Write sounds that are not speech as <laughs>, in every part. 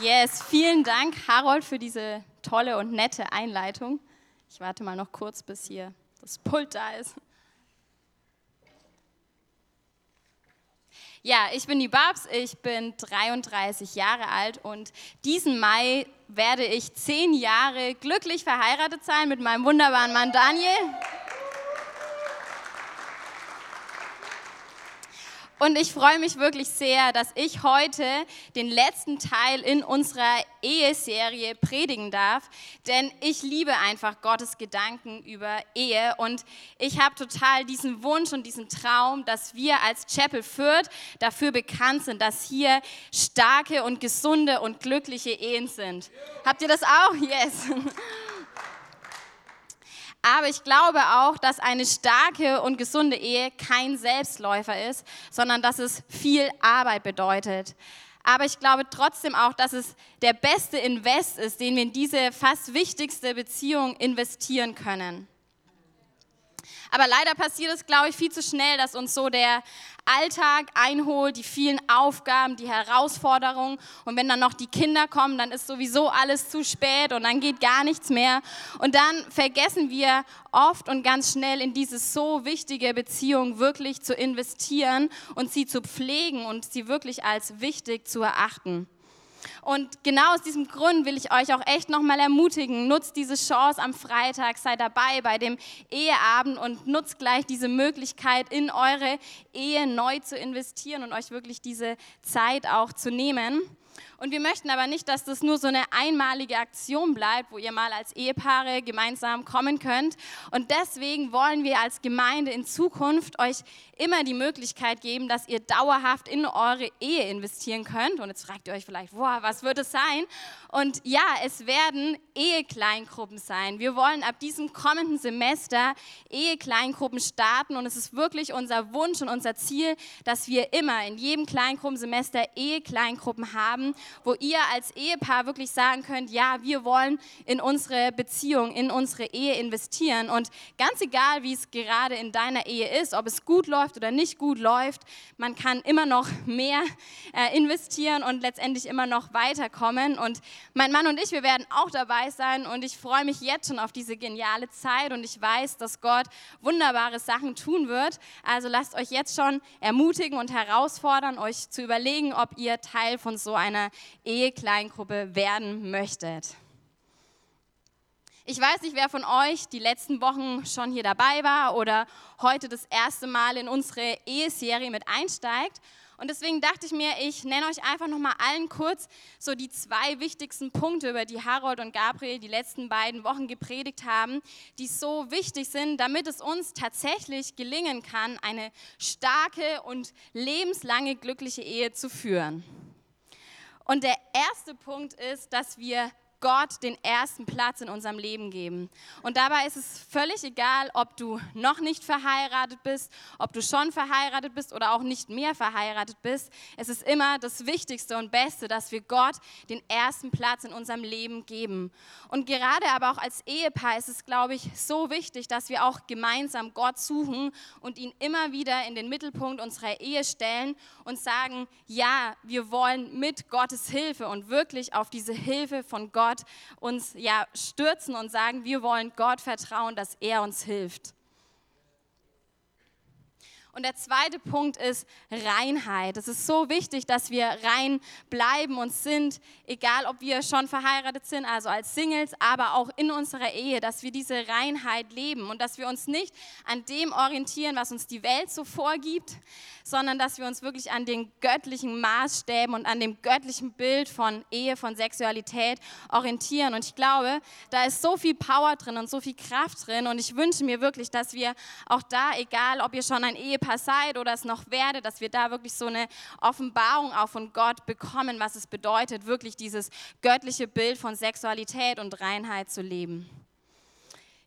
Yes, vielen Dank, Harold, für diese tolle und nette Einleitung. Ich warte mal noch kurz, bis hier das Pult da ist. Ja, ich bin die Babs, ich bin 33 Jahre alt und diesen Mai werde ich zehn Jahre glücklich verheiratet sein mit meinem wunderbaren Mann Daniel. Und ich freue mich wirklich sehr, dass ich heute den letzten Teil in unserer Eheserie predigen darf, denn ich liebe einfach Gottes Gedanken über Ehe und ich habe total diesen Wunsch und diesen Traum, dass wir als Chapel Fürth dafür bekannt sind, dass hier starke und gesunde und glückliche Ehen sind. Habt ihr das auch? Yes. <laughs> Aber ich glaube auch, dass eine starke und gesunde Ehe kein Selbstläufer ist, sondern dass es viel Arbeit bedeutet. Aber ich glaube trotzdem auch, dass es der beste Invest ist, den wir in diese fast wichtigste Beziehung investieren können. Aber leider passiert es, glaube ich, viel zu schnell, dass uns so der Alltag einholt, die vielen Aufgaben, die Herausforderungen. Und wenn dann noch die Kinder kommen, dann ist sowieso alles zu spät und dann geht gar nichts mehr. Und dann vergessen wir oft und ganz schnell in diese so wichtige Beziehung wirklich zu investieren und sie zu pflegen und sie wirklich als wichtig zu erachten. Und genau aus diesem Grund will ich euch auch echt nochmal ermutigen, nutzt diese Chance am Freitag, seid dabei bei dem Eheabend und nutzt gleich diese Möglichkeit, in eure Ehe neu zu investieren und euch wirklich diese Zeit auch zu nehmen. Und wir möchten aber nicht, dass das nur so eine einmalige Aktion bleibt, wo ihr mal als Ehepaare gemeinsam kommen könnt. Und deswegen wollen wir als Gemeinde in Zukunft euch immer die Möglichkeit geben, dass ihr dauerhaft in eure Ehe investieren könnt. Und jetzt fragt ihr euch vielleicht, boah, was wird es sein? Und ja, es werden Ehekleingruppen sein. Wir wollen ab diesem kommenden Semester Ehekleingruppen starten. Und es ist wirklich unser Wunsch und unser Ziel, dass wir immer in jedem Kleingruppensemester Ehekleingruppen haben wo ihr als Ehepaar wirklich sagen könnt, ja, wir wollen in unsere Beziehung, in unsere Ehe investieren. Und ganz egal, wie es gerade in deiner Ehe ist, ob es gut läuft oder nicht gut läuft, man kann immer noch mehr äh, investieren und letztendlich immer noch weiterkommen. Und mein Mann und ich, wir werden auch dabei sein und ich freue mich jetzt schon auf diese geniale Zeit und ich weiß, dass Gott wunderbare Sachen tun wird. Also lasst euch jetzt schon ermutigen und herausfordern, euch zu überlegen, ob ihr Teil von so einer Ehekleingruppe werden möchtet. Ich weiß nicht, wer von euch die letzten Wochen schon hier dabei war oder heute das erste Mal in unsere Eheserie mit einsteigt. Und deswegen dachte ich mir, ich nenne euch einfach noch mal allen kurz so die zwei wichtigsten Punkte, über die Harold und Gabriel die letzten beiden Wochen gepredigt haben, die so wichtig sind, damit es uns tatsächlich gelingen kann, eine starke und lebenslange glückliche Ehe zu führen. Und der erste Punkt ist, dass wir Gott den ersten Platz in unserem Leben geben. Und dabei ist es völlig egal, ob du noch nicht verheiratet bist, ob du schon verheiratet bist oder auch nicht mehr verheiratet bist. Es ist immer das Wichtigste und Beste, dass wir Gott den ersten Platz in unserem Leben geben. Und gerade aber auch als Ehepaar ist es, glaube ich, so wichtig, dass wir auch gemeinsam Gott suchen und ihn immer wieder in den Mittelpunkt unserer Ehe stellen und sagen, ja, wir wollen mit Gottes Hilfe und wirklich auf diese Hilfe von Gott Gott uns ja stürzen und sagen, wir wollen Gott vertrauen, dass er uns hilft. Und der zweite Punkt ist Reinheit. Es ist so wichtig, dass wir rein bleiben und sind, egal ob wir schon verheiratet sind, also als Singles, aber auch in unserer Ehe, dass wir diese Reinheit leben und dass wir uns nicht an dem orientieren, was uns die Welt so vorgibt, sondern dass wir uns wirklich an den göttlichen Maßstäben und an dem göttlichen Bild von Ehe, von Sexualität orientieren. Und ich glaube, da ist so viel Power drin und so viel Kraft drin. Und ich wünsche mir wirklich, dass wir auch da, egal ob ihr schon ein Ehepaar seid oder es noch werdet, dass wir da wirklich so eine Offenbarung auch von Gott bekommen, was es bedeutet, wirklich dieses göttliche Bild von Sexualität und Reinheit zu leben.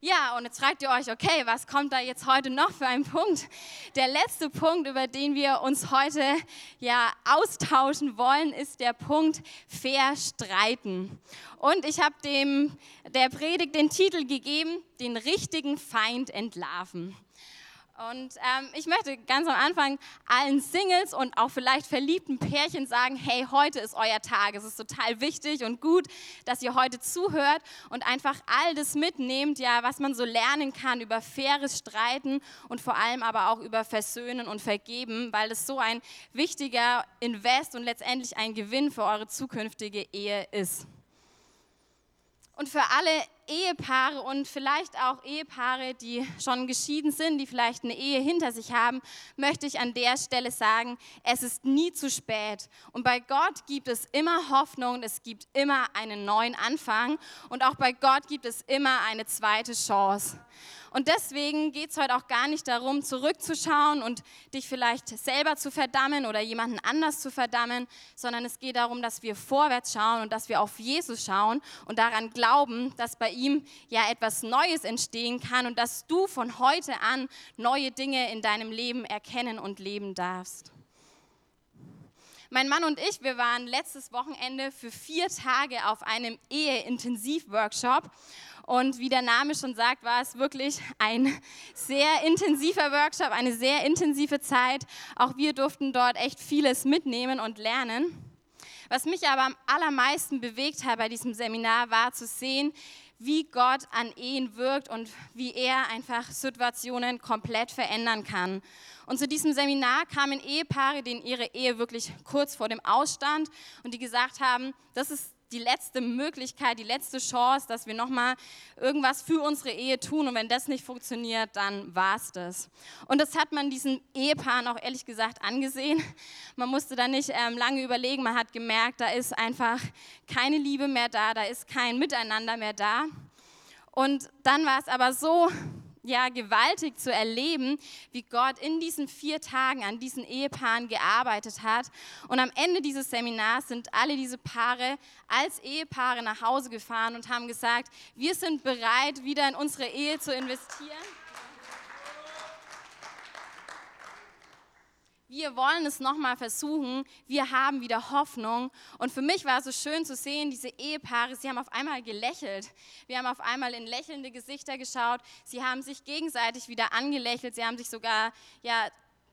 Ja, und jetzt fragt ihr euch, okay, was kommt da jetzt heute noch für ein Punkt? Der letzte Punkt, über den wir uns heute ja austauschen wollen, ist der Punkt fair streiten. Und ich habe dem der Predigt den Titel gegeben, den richtigen Feind entlarven. Und ähm, ich möchte ganz am Anfang allen Singles und auch vielleicht verliebten Pärchen sagen, hey, heute ist euer Tag. Es ist total wichtig und gut, dass ihr heute zuhört und einfach all das mitnehmt, ja, was man so lernen kann über faires Streiten und vor allem aber auch über Versöhnen und Vergeben, weil es so ein wichtiger Invest und letztendlich ein Gewinn für eure zukünftige Ehe ist. Und für alle Ehepaare und vielleicht auch Ehepaare, die schon geschieden sind, die vielleicht eine Ehe hinter sich haben, möchte ich an der Stelle sagen, es ist nie zu spät. Und bei Gott gibt es immer Hoffnung, es gibt immer einen neuen Anfang und auch bei Gott gibt es immer eine zweite Chance. Und deswegen geht es heute auch gar nicht darum, zurückzuschauen und dich vielleicht selber zu verdammen oder jemanden anders zu verdammen, sondern es geht darum, dass wir vorwärts schauen und dass wir auf Jesus schauen und daran glauben, dass bei ihm ja etwas Neues entstehen kann und dass du von heute an neue Dinge in deinem Leben erkennen und leben darfst. Mein Mann und ich, wir waren letztes Wochenende für vier Tage auf einem Ehe-Intensiv-Workshop und wie der Name schon sagt, war es wirklich ein sehr intensiver Workshop, eine sehr intensive Zeit. Auch wir durften dort echt vieles mitnehmen und lernen. Was mich aber am allermeisten bewegt hat bei diesem Seminar, war zu sehen, wie Gott an Ehen wirkt und wie er einfach Situationen komplett verändern kann. Und zu diesem Seminar kamen Ehepaare, denen ihre Ehe wirklich kurz vor dem Ausstand und die gesagt haben, das ist die letzte Möglichkeit, die letzte Chance, dass wir nochmal irgendwas für unsere Ehe tun. Und wenn das nicht funktioniert, dann war es das. Und das hat man diesen Ehepaaren auch ehrlich gesagt angesehen. Man musste da nicht ähm, lange überlegen. Man hat gemerkt, da ist einfach keine Liebe mehr da, da ist kein Miteinander mehr da. Und dann war es aber so ja, gewaltig zu erleben, wie Gott in diesen vier Tagen an diesen Ehepaaren gearbeitet hat. Und am Ende dieses Seminars sind alle diese Paare als Ehepaare nach Hause gefahren und haben gesagt, wir sind bereit, wieder in unsere Ehe zu investieren. Wir wollen es nochmal versuchen, wir haben wieder Hoffnung. Und für mich war es so schön zu sehen, diese Ehepaare, sie haben auf einmal gelächelt. Wir haben auf einmal in lächelnde Gesichter geschaut. Sie haben sich gegenseitig wieder angelächelt. Sie haben sich sogar ja,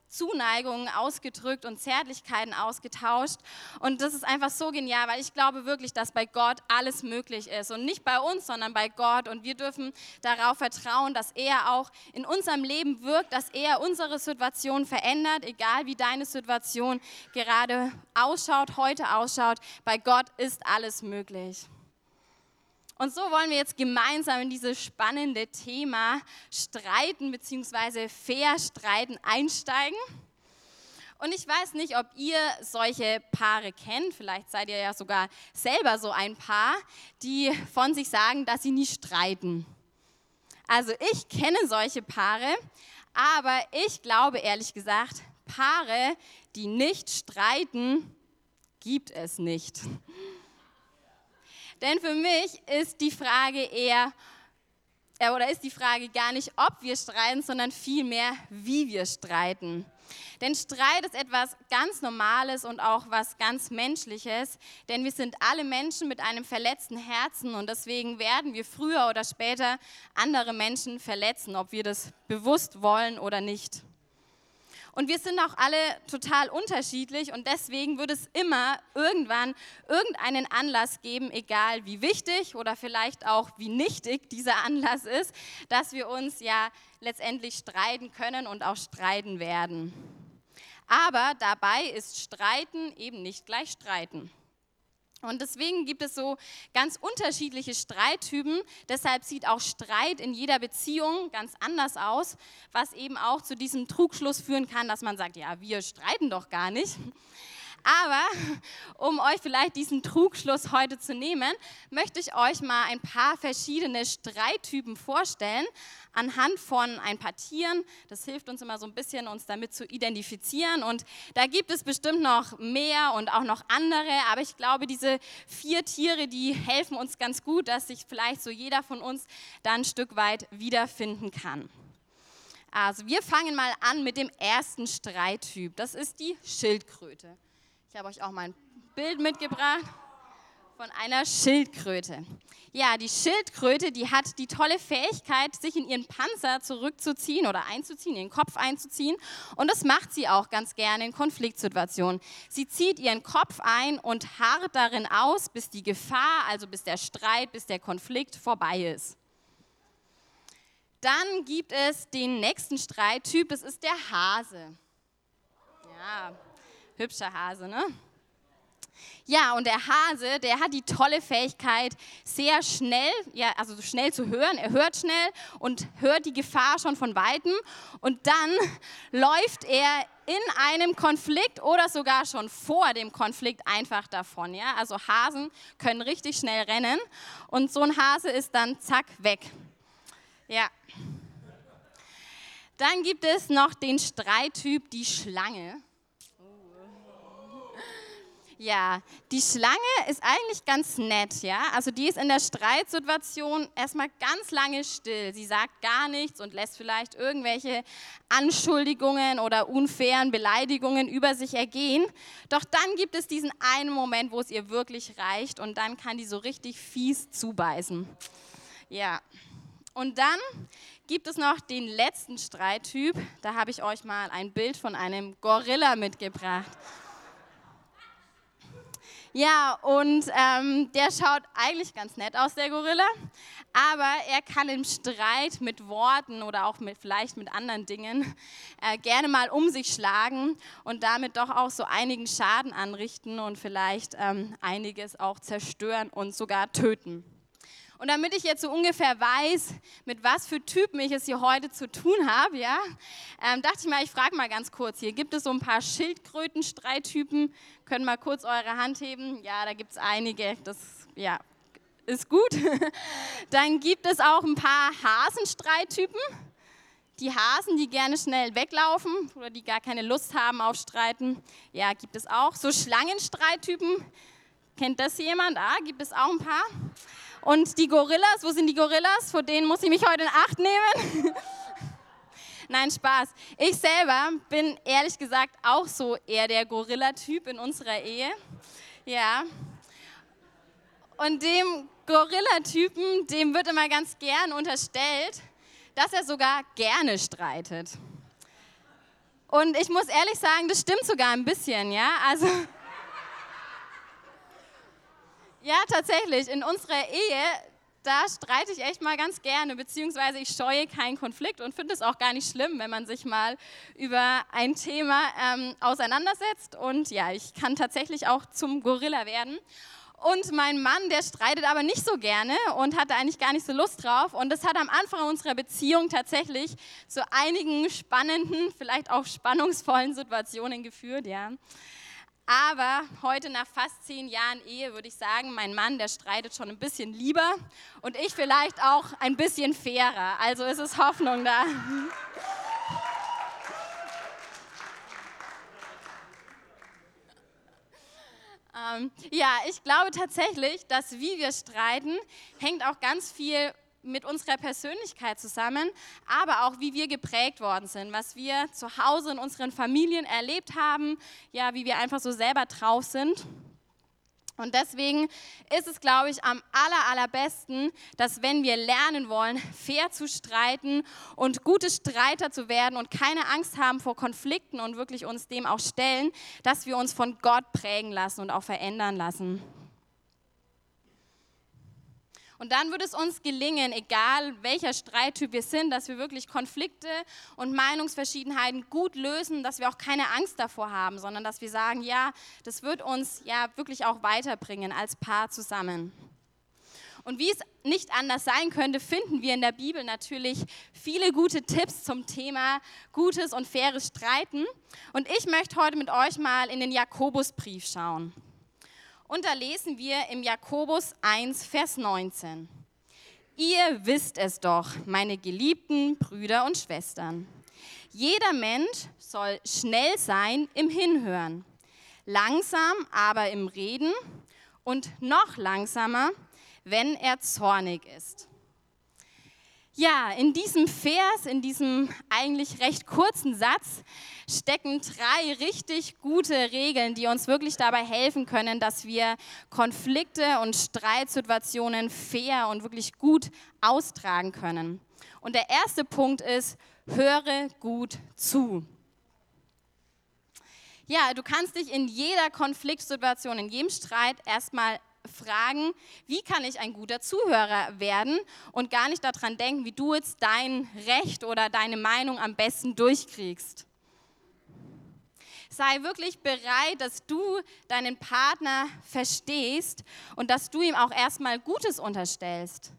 Zuneigung ausgedrückt und Zärtlichkeiten ausgetauscht. Und das ist einfach so genial, weil ich glaube wirklich, dass bei Gott alles möglich ist. Und nicht bei uns, sondern bei Gott. Und wir dürfen darauf vertrauen, dass er auch in unserem Leben wirkt, dass er unsere Situation verändert, egal wie deine Situation gerade ausschaut, heute ausschaut. Bei Gott ist alles möglich. Und so wollen wir jetzt gemeinsam in dieses spannende Thema Streiten bzw. fair Streiten einsteigen. Und ich weiß nicht, ob ihr solche Paare kennt. Vielleicht seid ihr ja sogar selber so ein Paar, die von sich sagen, dass sie nie streiten. Also ich kenne solche Paare, aber ich glaube ehrlich gesagt, Paare, die nicht streiten, gibt es nicht. Denn für mich ist die Frage eher, äh, oder ist die Frage gar nicht, ob wir streiten, sondern vielmehr, wie wir streiten. Denn Streit ist etwas ganz Normales und auch was ganz Menschliches, denn wir sind alle Menschen mit einem verletzten Herzen und deswegen werden wir früher oder später andere Menschen verletzen, ob wir das bewusst wollen oder nicht. Und wir sind auch alle total unterschiedlich und deswegen wird es immer irgendwann irgendeinen Anlass geben, egal wie wichtig oder vielleicht auch wie nichtig dieser Anlass ist, dass wir uns ja letztendlich streiten können und auch streiten werden. Aber dabei ist Streiten eben nicht gleich Streiten. Und deswegen gibt es so ganz unterschiedliche Streittypen. Deshalb sieht auch Streit in jeder Beziehung ganz anders aus, was eben auch zu diesem Trugschluss führen kann, dass man sagt, ja, wir streiten doch gar nicht. Aber <laughs> um euch vielleicht diesen Trugschluss heute zu nehmen, möchte ich euch mal ein paar verschiedene Streittypen vorstellen, anhand von ein paar Tieren. Das hilft uns immer so ein bisschen, uns damit zu identifizieren. Und da gibt es bestimmt noch mehr und auch noch andere. Aber ich glaube, diese vier Tiere, die helfen uns ganz gut, dass sich vielleicht so jeder von uns da ein Stück weit wiederfinden kann. Also wir fangen mal an mit dem ersten Streittyp. Das ist die Schildkröte. Ich habe euch auch mal ein Bild mitgebracht. von einer Schildkröte. Ja, die Schildkröte, die hat die tolle Fähigkeit, sich in ihren Panzer zurückzuziehen oder einzuziehen, ihren Kopf einzuziehen. Und das macht sie auch ganz gerne in Konfliktsituationen. Sie zieht ihren Kopf ein und harrt darin aus, bis die Gefahr, also bis der Streit, bis der Konflikt vorbei ist. Dann gibt es den nächsten Streittyp, das ist der Hase. Ja, hübscher Hase, ne? Ja, und der Hase, der hat die tolle Fähigkeit, sehr schnell, ja, also schnell zu hören. Er hört schnell und hört die Gefahr schon von weitem. Und dann <laughs> läuft er in einem Konflikt oder sogar schon vor dem Konflikt einfach davon. Ja? Also Hasen können richtig schnell rennen und so ein Hase ist dann zack weg. Ja. Dann gibt es noch den Streittyp, die Schlange. Ja, die Schlange ist eigentlich ganz nett, ja. Also die ist in der Streitsituation erstmal ganz lange still. Sie sagt gar nichts und lässt vielleicht irgendwelche Anschuldigungen oder unfairen Beleidigungen über sich ergehen. Doch dann gibt es diesen einen Moment, wo es ihr wirklich reicht und dann kann die so richtig fies zubeißen. Ja. Und dann gibt es noch den letzten Streittyp. Da habe ich euch mal ein Bild von einem Gorilla mitgebracht. Ja, und ähm, der schaut eigentlich ganz nett aus, der Gorilla, aber er kann im Streit mit Worten oder auch mit, vielleicht mit anderen Dingen äh, gerne mal um sich schlagen und damit doch auch so einigen Schaden anrichten und vielleicht ähm, einiges auch zerstören und sogar töten. Und damit ich jetzt so ungefähr weiß, mit was für Typen ich es hier heute zu tun habe, ja, ähm, dachte ich mal, ich frage mal ganz kurz hier. Gibt es so ein paar Schildkröten-Streittypen? Können mal kurz eure Hand heben? Ja, da gibt es einige. Das ja, ist gut. <laughs> Dann gibt es auch ein paar Hasenstreittypen. Die Hasen, die gerne schnell weglaufen oder die gar keine Lust haben auf Streiten. Ja, gibt es auch. So Schlangenstreittypen. Kennt das jemand? Ah, gibt es auch ein paar. Und die Gorillas, wo sind die Gorillas? Vor denen muss ich mich heute in Acht nehmen. <laughs> Nein, Spaß. Ich selber bin ehrlich gesagt auch so eher der Gorilla-Typ in unserer Ehe. Ja. Und dem Gorilla-Typen, dem wird immer ganz gern unterstellt, dass er sogar gerne streitet. Und ich muss ehrlich sagen, das stimmt sogar ein bisschen, ja. Also ja, tatsächlich. In unserer Ehe, da streite ich echt mal ganz gerne, beziehungsweise ich scheue keinen Konflikt und finde es auch gar nicht schlimm, wenn man sich mal über ein Thema ähm, auseinandersetzt. Und ja, ich kann tatsächlich auch zum Gorilla werden. Und mein Mann, der streitet aber nicht so gerne und hatte eigentlich gar nicht so Lust drauf. Und das hat am Anfang unserer Beziehung tatsächlich zu einigen spannenden, vielleicht auch spannungsvollen Situationen geführt, ja. Aber heute nach fast zehn Jahren Ehe würde ich sagen, mein Mann, der streitet schon ein bisschen lieber und ich vielleicht auch ein bisschen fairer. Also ist es Hoffnung da. <laughs> ähm, ja, ich glaube tatsächlich, dass wie wir streiten, hängt auch ganz viel mit unserer Persönlichkeit zusammen, aber auch wie wir geprägt worden sind, was wir zu Hause in unseren Familien erlebt haben, ja, wie wir einfach so selber drauf sind. Und deswegen ist es, glaube ich, am aller, allerbesten, dass wenn wir lernen wollen, <laughs> fair zu streiten und gute Streiter zu werden und keine Angst haben vor Konflikten und wirklich uns dem auch stellen, dass wir uns von Gott prägen lassen und auch verändern lassen. Und dann wird es uns gelingen, egal welcher Streittyp wir sind, dass wir wirklich Konflikte und Meinungsverschiedenheiten gut lösen, dass wir auch keine Angst davor haben, sondern dass wir sagen, ja, das wird uns ja wirklich auch weiterbringen als Paar zusammen. Und wie es nicht anders sein könnte, finden wir in der Bibel natürlich viele gute Tipps zum Thema gutes und faires Streiten. Und ich möchte heute mit euch mal in den Jakobusbrief schauen. Und da lesen wir im Jakobus 1, Vers 19. Ihr wisst es doch, meine geliebten Brüder und Schwestern. Jeder Mensch soll schnell sein im Hinhören, langsam aber im Reden und noch langsamer, wenn er zornig ist. Ja, in diesem Vers, in diesem eigentlich recht kurzen Satz stecken drei richtig gute Regeln, die uns wirklich dabei helfen können, dass wir Konflikte und Streitsituationen fair und wirklich gut austragen können. Und der erste Punkt ist, höre gut zu. Ja, du kannst dich in jeder Konfliktsituation, in jedem Streit erstmal fragen, wie kann ich ein guter Zuhörer werden und gar nicht daran denken, wie du jetzt dein Recht oder deine Meinung am besten durchkriegst. Sei wirklich bereit, dass du deinen Partner verstehst und dass du ihm auch erstmal Gutes unterstellst.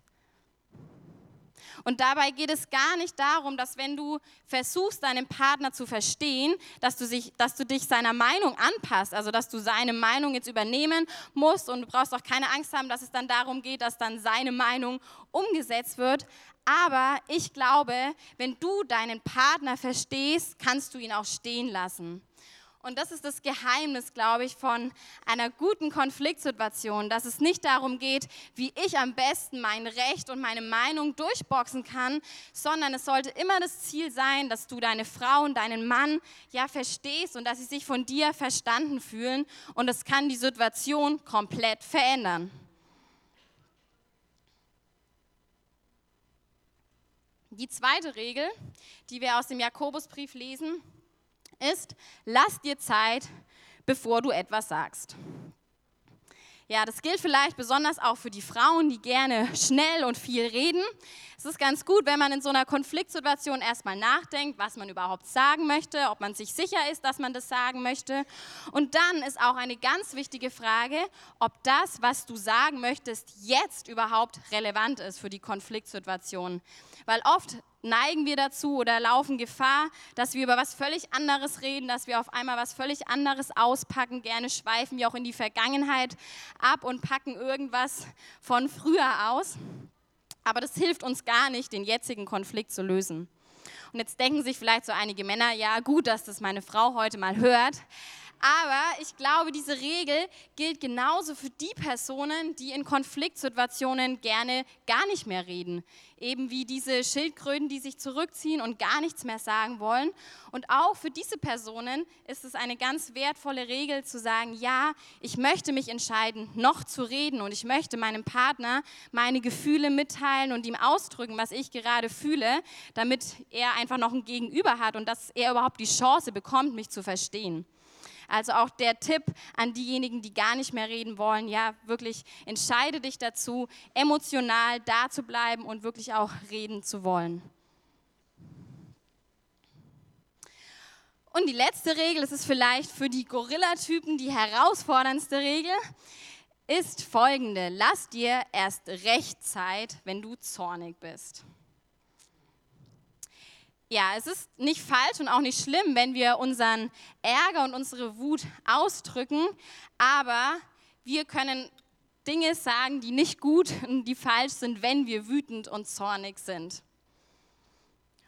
Und dabei geht es gar nicht darum, dass wenn du versuchst, deinen Partner zu verstehen, dass du, sich, dass du dich seiner Meinung anpasst, also dass du seine Meinung jetzt übernehmen musst und du brauchst auch keine Angst haben, dass es dann darum geht, dass dann seine Meinung umgesetzt wird. Aber ich glaube, wenn du deinen Partner verstehst, kannst du ihn auch stehen lassen. Und das ist das Geheimnis, glaube ich, von einer guten Konfliktsituation, dass es nicht darum geht, wie ich am besten mein Recht und meine Meinung durchboxen kann, sondern es sollte immer das Ziel sein, dass du deine Frau und deinen Mann ja verstehst und dass sie sich von dir verstanden fühlen. Und das kann die Situation komplett verändern. Die zweite Regel, die wir aus dem Jakobusbrief lesen, ist, lass dir Zeit, bevor du etwas sagst. Ja, das gilt vielleicht besonders auch für die Frauen, die gerne schnell und viel reden. Es ist ganz gut, wenn man in so einer Konfliktsituation erstmal nachdenkt, was man überhaupt sagen möchte, ob man sich sicher ist, dass man das sagen möchte. Und dann ist auch eine ganz wichtige Frage, ob das, was du sagen möchtest, jetzt überhaupt relevant ist für die Konfliktsituation. Weil oft neigen wir dazu oder laufen Gefahr, dass wir über was völlig anderes reden, dass wir auf einmal was völlig anderes auspacken. Gerne schweifen wir auch in die Vergangenheit ab und packen irgendwas von früher aus. Aber das hilft uns gar nicht, den jetzigen Konflikt zu lösen. Und jetzt denken sich vielleicht so einige Männer, ja gut, dass das meine Frau heute mal hört. Aber ich glaube, diese Regel gilt genauso für die Personen, die in Konfliktsituationen gerne gar nicht mehr reden. Eben wie diese Schildkröten, die sich zurückziehen und gar nichts mehr sagen wollen. Und auch für diese Personen ist es eine ganz wertvolle Regel zu sagen, ja, ich möchte mich entscheiden, noch zu reden und ich möchte meinem Partner meine Gefühle mitteilen und ihm ausdrücken, was ich gerade fühle, damit er einfach noch ein Gegenüber hat und dass er überhaupt die Chance bekommt, mich zu verstehen. Also auch der Tipp an diejenigen, die gar nicht mehr reden wollen, ja, wirklich entscheide dich dazu, emotional da zu bleiben und wirklich auch reden zu wollen. Und die letzte Regel, das ist vielleicht für die Gorilla-Typen die herausforderndste Regel, ist folgende. Lass dir erst recht Zeit, wenn du zornig bist. Ja, es ist nicht falsch und auch nicht schlimm, wenn wir unseren Ärger und unsere Wut ausdrücken, aber wir können Dinge sagen, die nicht gut und die falsch sind, wenn wir wütend und zornig sind.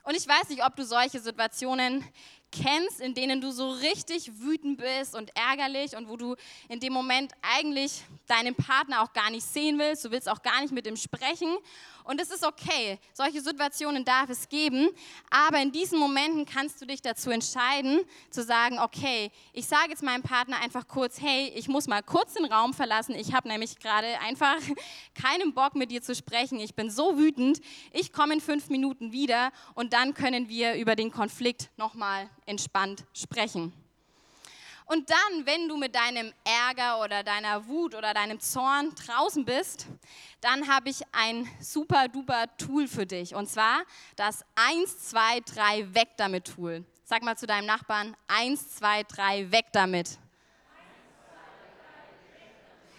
Und ich weiß nicht, ob du solche Situationen kennst, in denen du so richtig wütend bist und ärgerlich und wo du in dem Moment eigentlich deinen Partner auch gar nicht sehen willst, du willst auch gar nicht mit ihm sprechen und es ist okay, solche Situationen darf es geben, aber in diesen Momenten kannst du dich dazu entscheiden, zu sagen, okay, ich sage jetzt meinem Partner einfach kurz, hey, ich muss mal kurz den Raum verlassen, ich habe nämlich gerade einfach <laughs> keinen Bock mit dir zu sprechen, ich bin so wütend, ich komme in fünf Minuten wieder und dann können wir über den Konflikt nochmal entspannt sprechen. Und dann, wenn du mit deinem Ärger oder deiner Wut oder deinem Zorn draußen bist, dann habe ich ein super duper Tool für dich. Und zwar das 1, 2, 3 Weg damit Tool. Sag mal zu deinem Nachbarn, 1, 2, 3 Weg damit. 1, 2,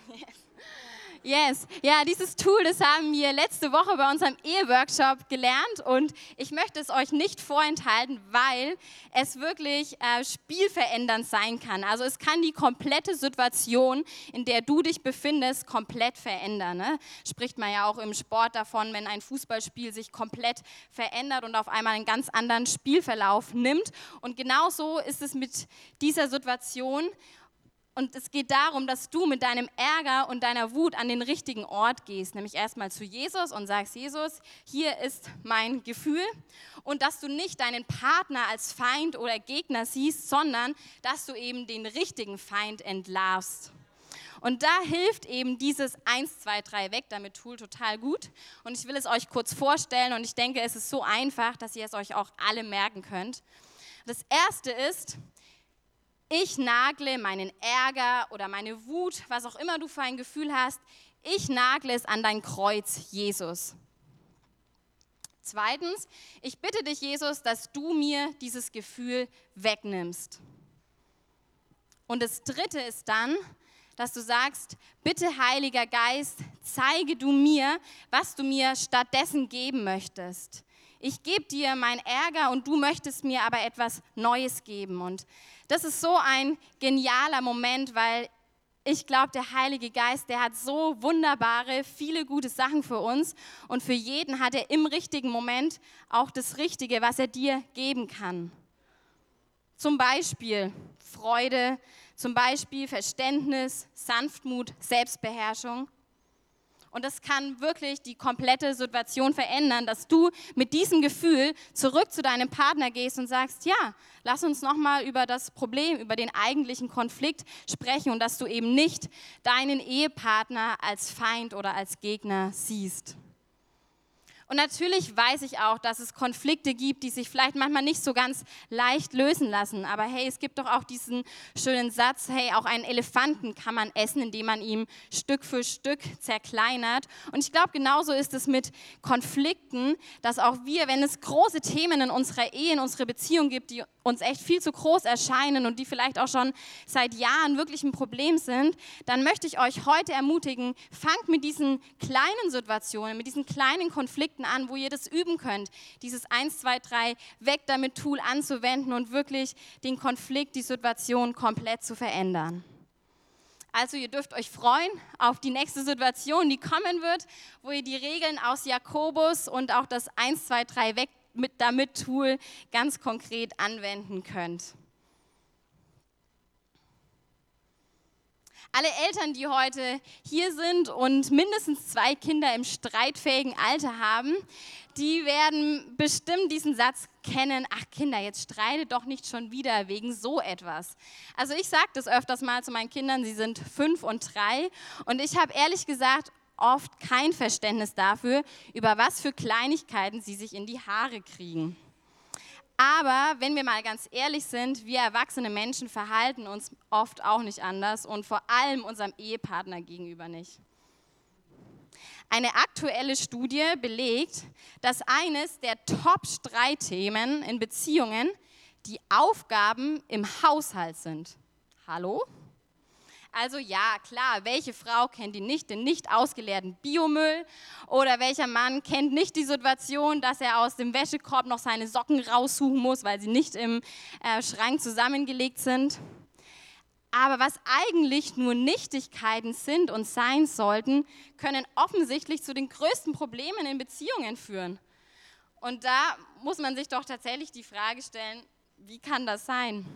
3, weg damit. Yes. Yes, ja, dieses Tool, das haben wir letzte Woche bei unserem Eheworkshop gelernt und ich möchte es euch nicht vorenthalten, weil es wirklich äh, spielverändernd sein kann. Also es kann die komplette Situation, in der du dich befindest, komplett verändern. Ne? Spricht man ja auch im Sport davon, wenn ein Fußballspiel sich komplett verändert und auf einmal einen ganz anderen Spielverlauf nimmt. Und genauso ist es mit dieser Situation Und es geht darum, dass du mit deinem Ärger und deiner Wut an den richtigen Ort gehst, nämlich erstmal zu Jesus und sagst, Jesus, hier ist mein Gefühl. Und dass du nicht deinen Partner als Feind oder Gegner siehst, sondern dass du eben den richtigen Feind entlarvst. Und da hilft eben dieses 1, 2, 3 weg damit Tool total gut. Und ich will es euch kurz vorstellen und ich denke, es ist so einfach, dass ihr es euch auch alle merken könnt. Das erste ist, ich nagle meinen Ärger oder meine Wut, was auch immer du für ein Gefühl hast, ich nagle es an dein Kreuz, Jesus. Zweitens, ich bitte dich, Jesus, dass du mir dieses Gefühl wegnimmst. Und das Dritte ist dann, dass du sagst, bitte Heiliger Geist, zeige du mir, was du mir stattdessen geben möchtest. Ich gebe dir mein Ärger und du möchtest mir aber etwas Neues geben. Und das ist so ein genialer Moment, weil ich glaube, der Heilige Geist, der hat so wunderbare, viele gute Sachen für uns und für jeden hat er im richtigen Moment auch das Richtige, was er dir geben kann. Zum Beispiel Freude, zum Beispiel Verständnis, Sanftmut, Selbstbeherrschung. Und das kann wirklich die komplette Situation verändern, dass du mit diesem Gefühl zurück zu deinem Partner gehst und sagst, ja, lass uns nochmal über das Problem, über den eigentlichen Konflikt sprechen und dass du eben nicht deinen Ehepartner als Feind oder als Gegner siehst. Und natürlich weiß ich auch, dass es Konflikte gibt, die sich vielleicht manchmal nicht so ganz leicht lösen lassen. Aber hey, es gibt doch auch diesen schönen Satz, hey, auch einen Elefanten kann man essen, indem man ihn Stück für Stück zerkleinert. Und ich glaube, genauso ist es mit Konflikten, dass auch wir, wenn es große Themen in unserer Ehe, in unserer Beziehung gibt, die uns echt viel zu groß erscheinen und die vielleicht auch schon seit Jahren wirklich ein Problem sind, dann möchte ich euch heute ermutigen, fangt mit diesen kleinen Situationen, mit diesen kleinen Konflikten Projekten an, wo ihr das üben könnt, dieses 1, 2, 3 weg damit Tool anzuwenden und wirklich den Konflikt, die Situation komplett zu verändern. Also ihr dürft euch freuen auf die nächste Situation, die kommen wird, wo ihr die Regeln aus Jakobus und auch das 1, 2, 3 weg mit damit Tool ganz konkret anwenden könnt. Alle Eltern, die heute hier sind und mindestens zwei Kinder im streitfähigen Alter haben, die werden bestimmt diesen Satz kennen, ach Kinder, jetzt streite doch nicht schon wieder wegen so etwas. Also ich sage das öfters mal zu meinen Kindern, sie sind fünf und drei und ich habe ehrlich gesagt oft kein Verständnis dafür, über was für Kleinigkeiten sie sich in die Haare kriegen. Aber wenn wir mal ganz ehrlich sind, wir erwachsene Menschen verhalten uns oft auch nicht anders und vor allem unserem Ehepartner gegenüber nicht. Eine aktuelle Studie belegt, dass eines der Top-Streitthemen in Beziehungen die Aufgaben im Haushalt sind. Hallo? Also ja, klar, welche Frau kennt ihn nicht, den nicht ausgeleerten Biomüll? Oder welcher Mann kennt nicht die Situation, dass er aus dem Wäschekorb noch seine Socken raussuchen muss, weil sie nicht im äh, Schrank zusammengelegt sind? Aber was eigentlich nur Nichtigkeiten sind und sein sollten, können offensichtlich zu den größten Problemen in Beziehungen führen. Und da muss man sich doch tatsächlich die Frage stellen, wie kann das sein?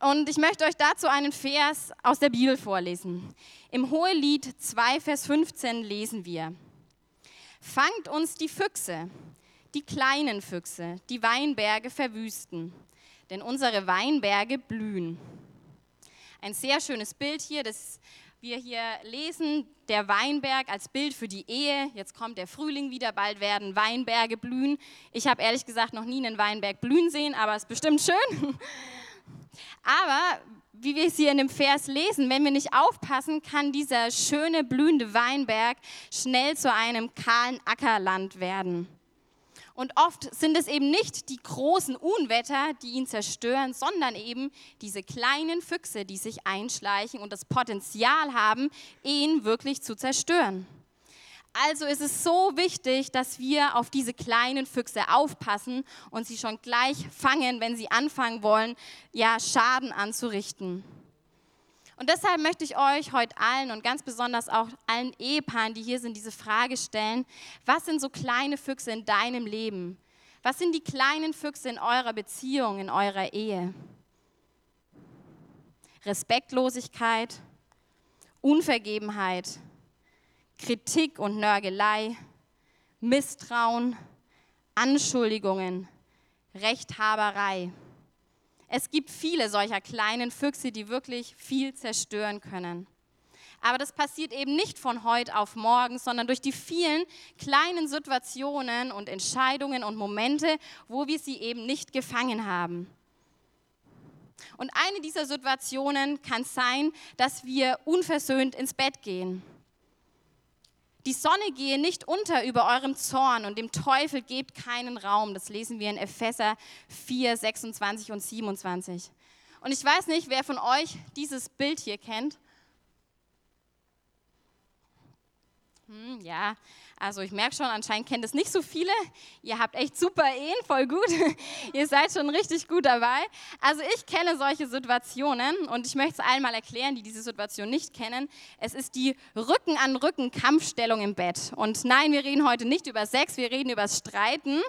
Und ich möchte euch dazu einen Vers aus der Bibel vorlesen. Im Hohelied 2, Vers 15 lesen wir, Fangt uns die Füchse, die kleinen Füchse, die Weinberge verwüsten, denn unsere Weinberge blühen. Ein sehr schönes Bild hier, das wir hier lesen, der Weinberg als Bild für die Ehe. Jetzt kommt der Frühling wieder, bald werden Weinberge blühen. Ich habe ehrlich gesagt noch nie einen Weinberg blühen sehen, aber es ist bestimmt schön. <laughs> Aber wie wir es hier in dem Vers lesen, wenn wir nicht aufpassen, kann dieser schöne blühende Weinberg schnell zu einem kahlen Ackerland werden. Und oft sind es eben nicht die großen Unwetter, die ihn zerstören, sondern eben diese kleinen Füchse, die sich einschleichen und das Potenzial haben, ihn wirklich zu zerstören. Also ist es so wichtig, dass wir auf diese kleinen Füchse aufpassen und sie schon gleich fangen, wenn sie anfangen wollen, ja, Schaden anzurichten. Und deshalb möchte ich euch heute allen und ganz besonders auch allen Ehepaaren, die hier sind, diese Frage stellen, was sind so kleine Füchse in deinem Leben? Was sind die kleinen Füchse in eurer Beziehung, in eurer Ehe? Respektlosigkeit, Unvergebenheit, Kritik und Nörgelei, Misstrauen, Anschuldigungen, Rechthaberei. Es gibt viele solcher kleinen Füchse, die wirklich viel zerstören können. Aber das passiert eben nicht von heute auf morgen, sondern durch die vielen kleinen Situationen und Entscheidungen und Momente, wo wir sie eben nicht gefangen haben. Und eine dieser Situationen kann sein, dass wir unversöhnt ins Bett gehen. Die Sonne gehe nicht unter über eurem Zorn und dem Teufel gebt keinen Raum. Das lesen wir in Epheser 4, 26 und 27. Und ich weiß nicht, wer von euch dieses Bild hier kennt. Hm, ja, also ich merke schon, anscheinend kennt es nicht so viele. Ihr habt echt super Ehen, voll gut. <laughs> Ihr seid schon richtig gut dabei. Also ich kenne solche Situationen und ich möchte es allen mal erklären, die diese Situation nicht kennen. Es ist die Rücken an Rücken Kampfstellung im Bett. Und nein, wir reden heute nicht über Sex, wir reden über das Streiten.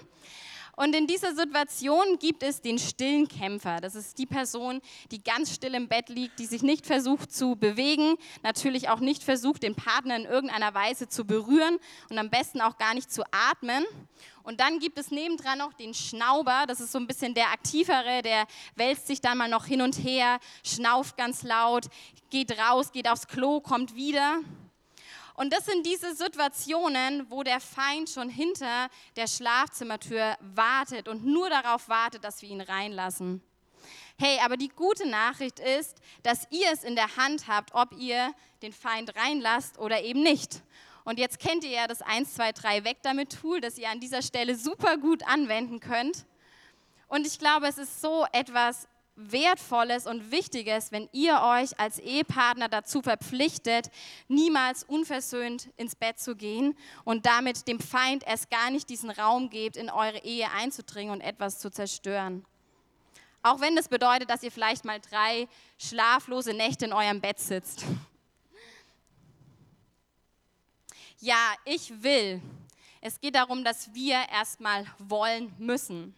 Und in dieser Situation gibt es den stillen Kämpfer. Das ist die Person, die ganz still im Bett liegt, die sich nicht versucht zu bewegen, natürlich auch nicht versucht, den Partner in irgendeiner Weise zu berühren und am besten auch gar nicht zu atmen. Und dann gibt es nebendran noch den Schnauber, das ist so ein bisschen der aktivere, der wälzt sich dann mal noch hin und her, schnauft ganz laut, geht raus, geht aufs Klo, kommt wieder. Und das sind diese Situationen, wo der Feind schon hinter der Schlafzimmertür wartet und nur darauf wartet, dass wir ihn reinlassen. Hey, aber die gute Nachricht ist, dass ihr es in der Hand habt, ob ihr den Feind reinlasst oder eben nicht. Und jetzt kennt ihr ja das 1, 2, 3 Weg damit Tool, das ihr an dieser Stelle super gut anwenden könnt. Und ich glaube, es ist so etwas Wertvolles und Wichtiges, wenn ihr euch als Ehepartner dazu verpflichtet, niemals unversöhnt ins Bett zu gehen und damit dem Feind erst gar nicht diesen Raum gebt, in eure Ehe einzudringen und etwas zu zerstören. Auch wenn das bedeutet, dass ihr vielleicht mal drei schlaflose Nächte in eurem Bett sitzt. Ja, ich will. Es geht darum, dass wir erstmal wollen müssen.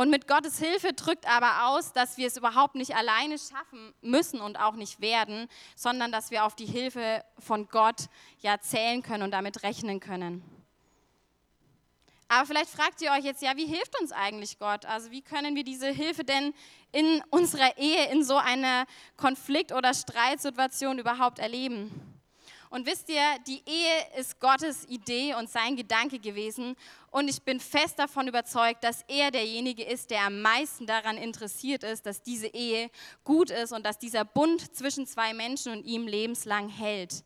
Und mit Gottes Hilfe drückt aber aus, dass wir es überhaupt nicht alleine schaffen müssen und auch nicht werden, sondern dass wir auf die Hilfe von Gott ja zählen können und damit rechnen können. Aber vielleicht fragt ihr euch jetzt, ja, wie hilft uns eigentlich Gott? Also wie können wir diese Hilfe denn in unserer Ehe, in so einer Konflikt- oder Streitsituation überhaupt erleben? Und wisst ihr, die Ehe ist Gottes Idee und sein Gedanke gewesen. Und ich bin fest davon überzeugt, dass er derjenige ist, der am meisten daran interessiert ist, dass diese Ehe gut ist und dass dieser Bund zwischen zwei Menschen und ihm lebenslang hält.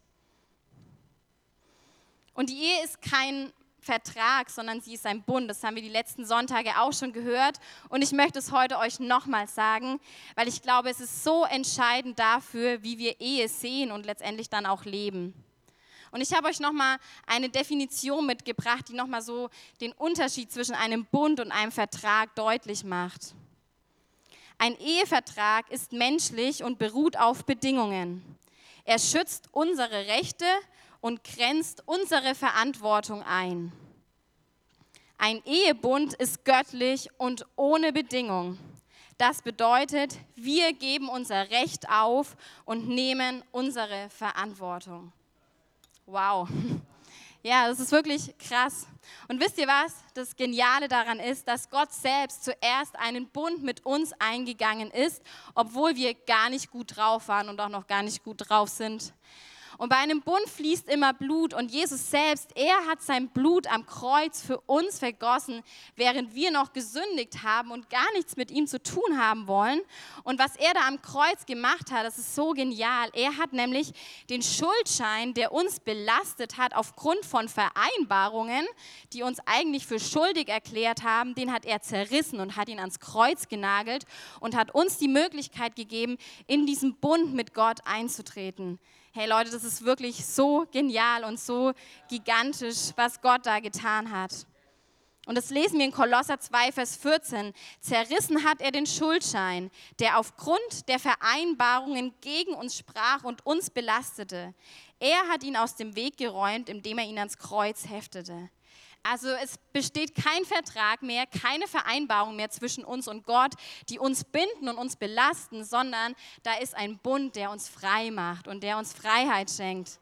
Und die Ehe ist kein Vertrag, sondern sie ist ein Bund. Das haben wir die letzten Sonntage auch schon gehört. Und ich möchte es heute euch nochmals sagen, weil ich glaube, es ist so entscheidend dafür, wie wir Ehe sehen und letztendlich dann auch leben. Und ich habe euch nochmal eine Definition mitgebracht, die nochmal so den Unterschied zwischen einem Bund und einem Vertrag deutlich macht. Ein Ehevertrag ist menschlich und beruht auf Bedingungen. Er schützt unsere Rechte und grenzt unsere Verantwortung ein. Ein Ehebund ist göttlich und ohne Bedingung. Das bedeutet, wir geben unser Recht auf und nehmen unsere Verantwortung. Wow. <laughs> Ja, das ist wirklich krass. Und wisst ihr was? Das Geniale daran ist, dass Gott selbst zuerst einen Bund mit uns eingegangen ist, obwohl wir gar nicht gut drauf waren und auch noch gar nicht gut drauf sind. Und bei einem Bund fließt immer Blut und Jesus selbst, er hat sein Blut am Kreuz für uns vergossen, während wir noch gesündigt haben und gar nichts mit ihm zu tun haben wollen. Und was er da am Kreuz gemacht hat, das ist so genial. Er hat nämlich den Schuldschein, der uns belastet hat aufgrund von Vereinbarungen, die uns eigentlich für schuldig erklärt haben, den hat er zerrissen und hat ihn ans Kreuz genagelt und hat uns die Möglichkeit gegeben, in diesen Bund mit Gott einzutreten. Hey Leute, das ist wirklich so genial und so gigantisch, was Gott da getan hat. Und das lesen wir in Kolosser 2, Vers 14. Zerrissen hat er den Schuldschein, der aufgrund der Vereinbarungen gegen uns sprach und uns belastete. Er hat ihn aus dem Weg geräumt, indem er ihn ans Kreuz heftete. Also es besteht kein Vertrag mehr, keine Vereinbarung mehr zwischen uns und Gott, die uns binden und uns belasten, sondern da ist ein Bund, der uns frei macht und der uns Freiheit schenkt.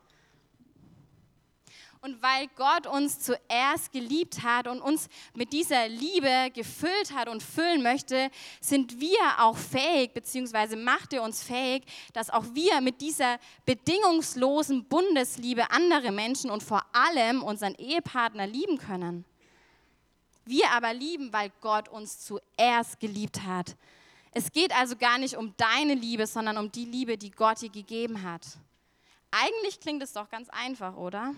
Und weil Gott uns zuerst geliebt hat und uns mit dieser Liebe gefüllt hat und füllen möchte, sind wir auch fähig, beziehungsweise macht er uns fähig, dass auch wir mit dieser bedingungslosen Bundesliebe andere Menschen und vor allem unseren Ehepartner lieben können. Wir aber lieben, weil Gott uns zuerst geliebt hat. Es geht also gar nicht um deine Liebe, sondern um die Liebe, die Gott dir gegeben hat. Eigentlich klingt es doch ganz einfach, oder?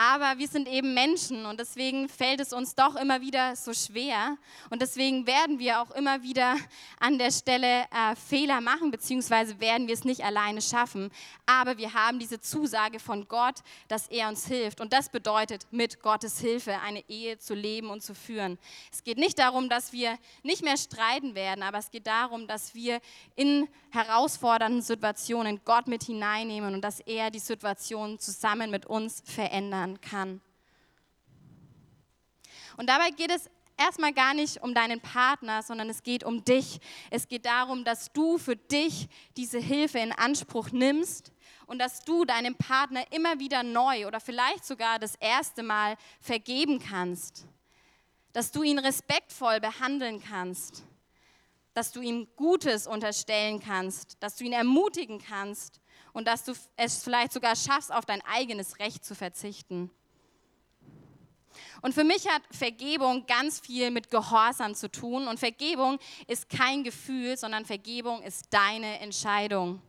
Aber wir sind eben Menschen und deswegen fällt es uns doch immer wieder so schwer und deswegen werden wir auch immer wieder an der Stelle äh, Fehler machen, beziehungsweise werden wir es nicht alleine schaffen. Aber wir haben diese Zusage von Gott, dass er uns hilft und das bedeutet, mit Gottes Hilfe eine Ehe zu leben und zu führen. Es geht nicht darum, dass wir nicht mehr streiten werden, aber es geht darum, dass wir in herausfordernden Situationen Gott mit hineinnehmen und dass er die Situation zusammen mit uns verändern verändern kann. Und dabei geht es erstmal gar nicht um deinen Partner, sondern es geht um dich. Es geht darum, dass du für dich diese Hilfe in Anspruch nimmst und dass du deinem Partner immer wieder neu oder vielleicht sogar das erste Mal vergeben kannst. Dass du ihn respektvoll behandeln kannst. Dass du ihm Gutes unterstellen kannst. Dass du ihn ermutigen kannst und dass du es vielleicht sogar schaffst, auf dein eigenes Recht zu verzichten. Und für mich hat Vergebung ganz viel mit Gehorsam zu tun. Und Vergebung ist kein Gefühl, sondern Vergebung ist deine Entscheidung.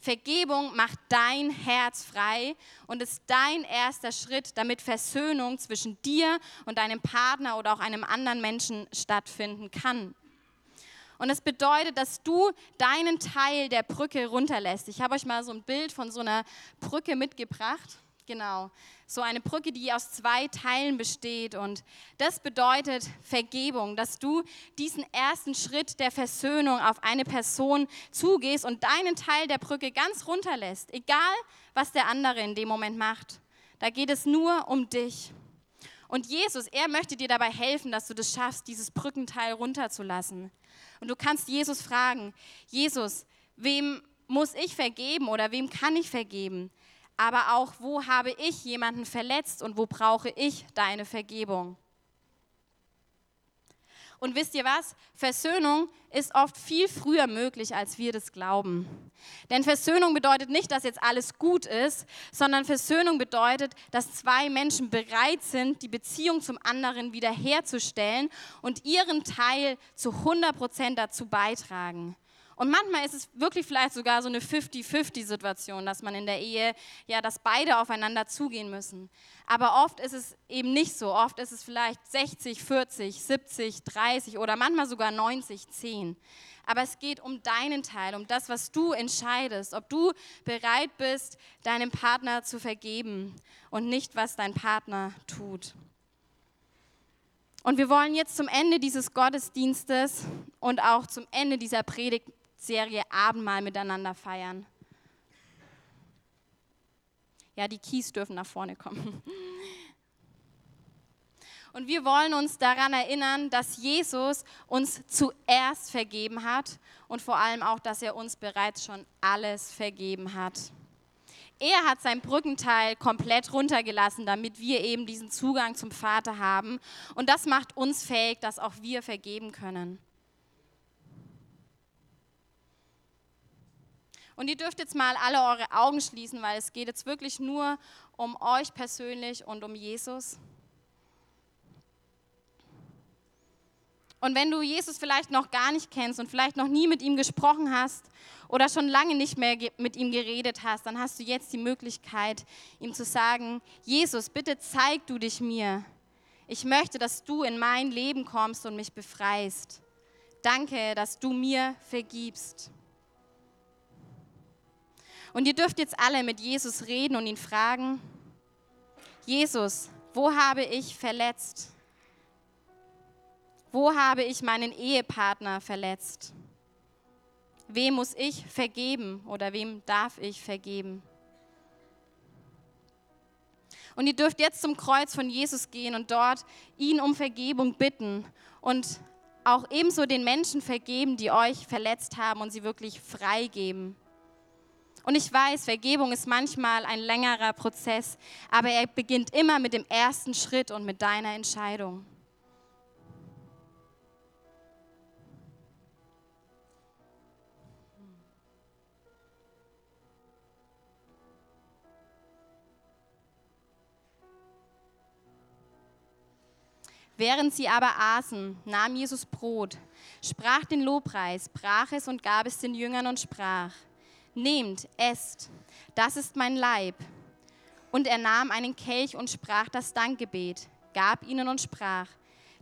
Vergebung macht dein Herz frei und ist dein erster Schritt, damit Versöhnung zwischen dir und deinem Partner oder auch einem anderen Menschen stattfinden kann. Und es bedeutet, dass du deinen Teil der Brücke runterlässt. Ich habe euch mal so ein Bild von so einer Brücke mitgebracht. Genau. So eine Brücke, die aus zwei Teilen besteht. Und das bedeutet Vergebung, dass du diesen ersten Schritt der Versöhnung auf eine Person zugehst und deinen Teil der Brücke ganz runterlässt, egal was der andere in dem Moment macht. Da geht es nur um dich. Und Jesus, er möchte dir dabei helfen, dass du das schaffst, dieses Brückenteil runterzulassen. Und du kannst Jesus fragen, Jesus, wem muss ich vergeben oder wem kann ich vergeben? Aber auch, wo habe ich jemanden verletzt und wo brauche ich deine Vergebung? Und wisst ihr was? Versöhnung ist oft viel früher möglich, als wir das glauben. Denn Versöhnung bedeutet nicht, dass jetzt alles gut ist, sondern Versöhnung bedeutet, dass zwei Menschen bereit sind, die Beziehung zum anderen wiederherzustellen und ihren Teil zu 100 Prozent dazu beitragen. Und manchmal ist es wirklich vielleicht sogar so eine 50-50-Situation, dass man in der Ehe, ja, dass beide aufeinander zugehen müssen. Aber oft ist es eben nicht so. Oft ist es vielleicht 60, 40, 70, 30 oder manchmal sogar 90, 10. Aber es geht um deinen Teil, um das, was du entscheidest, ob du bereit bist, deinem Partner zu vergeben und nicht, was dein Partner tut. Und wir wollen jetzt zum Ende dieses Gottesdienstes und auch zum Ende dieser Predigt Serie Abendmahl miteinander feiern. Ja, die Kies dürfen nach vorne kommen. Und wir wollen uns daran erinnern, dass Jesus uns zuerst vergeben hat und vor allem auch, dass er uns bereits schon alles vergeben hat. Er hat sein Brückenteil komplett runtergelassen, damit wir eben diesen Zugang zum Vater haben. Und das macht uns fähig, dass auch wir vergeben können. Und ihr dürft jetzt mal alle eure Augen schließen, weil es geht jetzt wirklich nur um euch persönlich und um Jesus. Und wenn du Jesus vielleicht noch gar nicht kennst und vielleicht noch nie mit ihm gesprochen hast oder schon lange nicht mehr mit ihm geredet hast, dann hast du jetzt die Möglichkeit, ihm zu sagen, Jesus, bitte zeig du dich mir. Ich möchte, dass du in mein Leben kommst und mich befreist. Danke, dass du mir vergibst. Und ihr dürft jetzt alle mit Jesus reden und ihn fragen, Jesus, wo habe ich verletzt? Wo habe ich meinen Ehepartner verletzt? Wem muss ich vergeben oder wem darf ich vergeben? Und ihr dürft jetzt zum Kreuz von Jesus gehen und dort ihn um Vergebung bitten und auch ebenso den Menschen vergeben, die euch verletzt haben und sie wirklich freigeben. Und ich weiß, Vergebung ist manchmal ein längerer Prozess, aber er beginnt immer mit dem ersten Schritt und mit deiner Entscheidung. Während sie aber aßen, nahm Jesus Brot, sprach den Lobpreis, brach es und gab es den Jüngern und sprach, Nehmt, esst, das ist mein Leib. Und er nahm einen Kelch und sprach das Dankgebet, gab ihnen und sprach,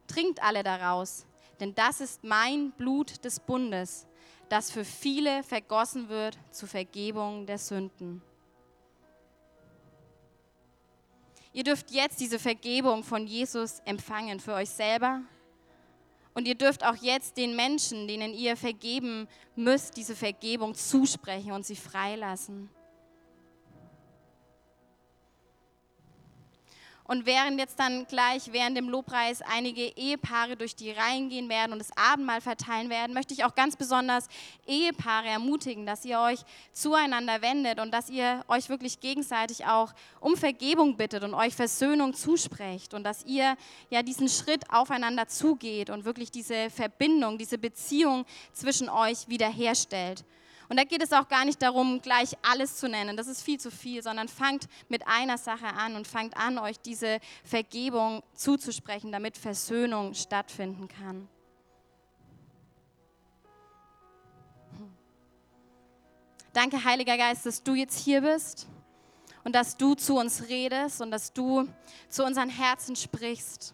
Trinkt alle daraus, denn das ist mein Blut des Bundes, das für viele vergossen wird zur Vergebung der Sünden. Ihr dürft jetzt diese Vergebung von Jesus empfangen für euch selber. Und ihr dürft auch jetzt den Menschen, denen ihr vergeben müsst, diese Vergebung zusprechen und sie freilassen. Und während jetzt dann gleich während dem Lobpreis einige Ehepaare durch die Reihen gehen werden und das Abendmahl verteilen werden, möchte ich auch ganz besonders Ehepaare ermutigen, dass ihr euch zueinander wendet und dass ihr euch wirklich gegenseitig auch um Vergebung bittet und euch Versöhnung zusprecht und dass ihr ja diesen Schritt aufeinander zugeht und wirklich diese Verbindung, diese Beziehung zwischen euch wiederherstellt. Und da geht es auch gar nicht darum, gleich alles zu nennen. Das ist viel zu viel, sondern fangt mit einer Sache an und fangt an, euch diese Vergebung zuzusprechen, damit Versöhnung stattfinden kann. Danke, Heiliger Geist, dass du jetzt hier bist und dass du zu uns redest und dass du zu unseren Herzen sprichst.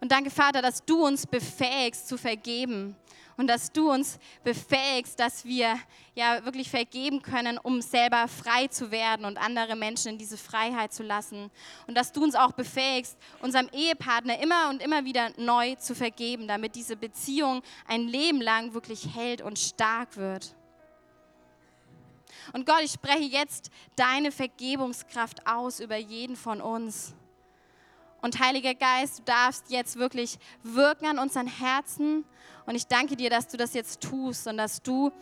Und danke, Vater, dass du uns befähigst zu vergeben und dass du uns befähigst, dass wir ja wirklich vergeben können, um selber frei zu werden und andere Menschen in diese Freiheit zu lassen. Und dass du uns auch befähigst, unserem Ehepartner immer und immer wieder neu zu vergeben, damit diese Beziehung ein Leben lang wirklich hält und stark wird. Und Gott, ich spreche jetzt deine Vergebungskraft aus über jeden von uns. Und Heiliger Geist, du darfst jetzt wirklich wirken an unseren Herzen. Und ich danke dir, dass du das jetzt tust und dass du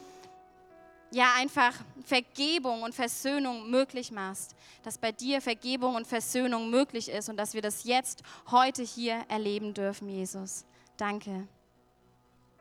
ja einfach Vergebung und Versöhnung möglich machst. Dass bei dir Vergebung und Versöhnung möglich ist und dass wir das jetzt heute hier erleben dürfen, Jesus. Danke.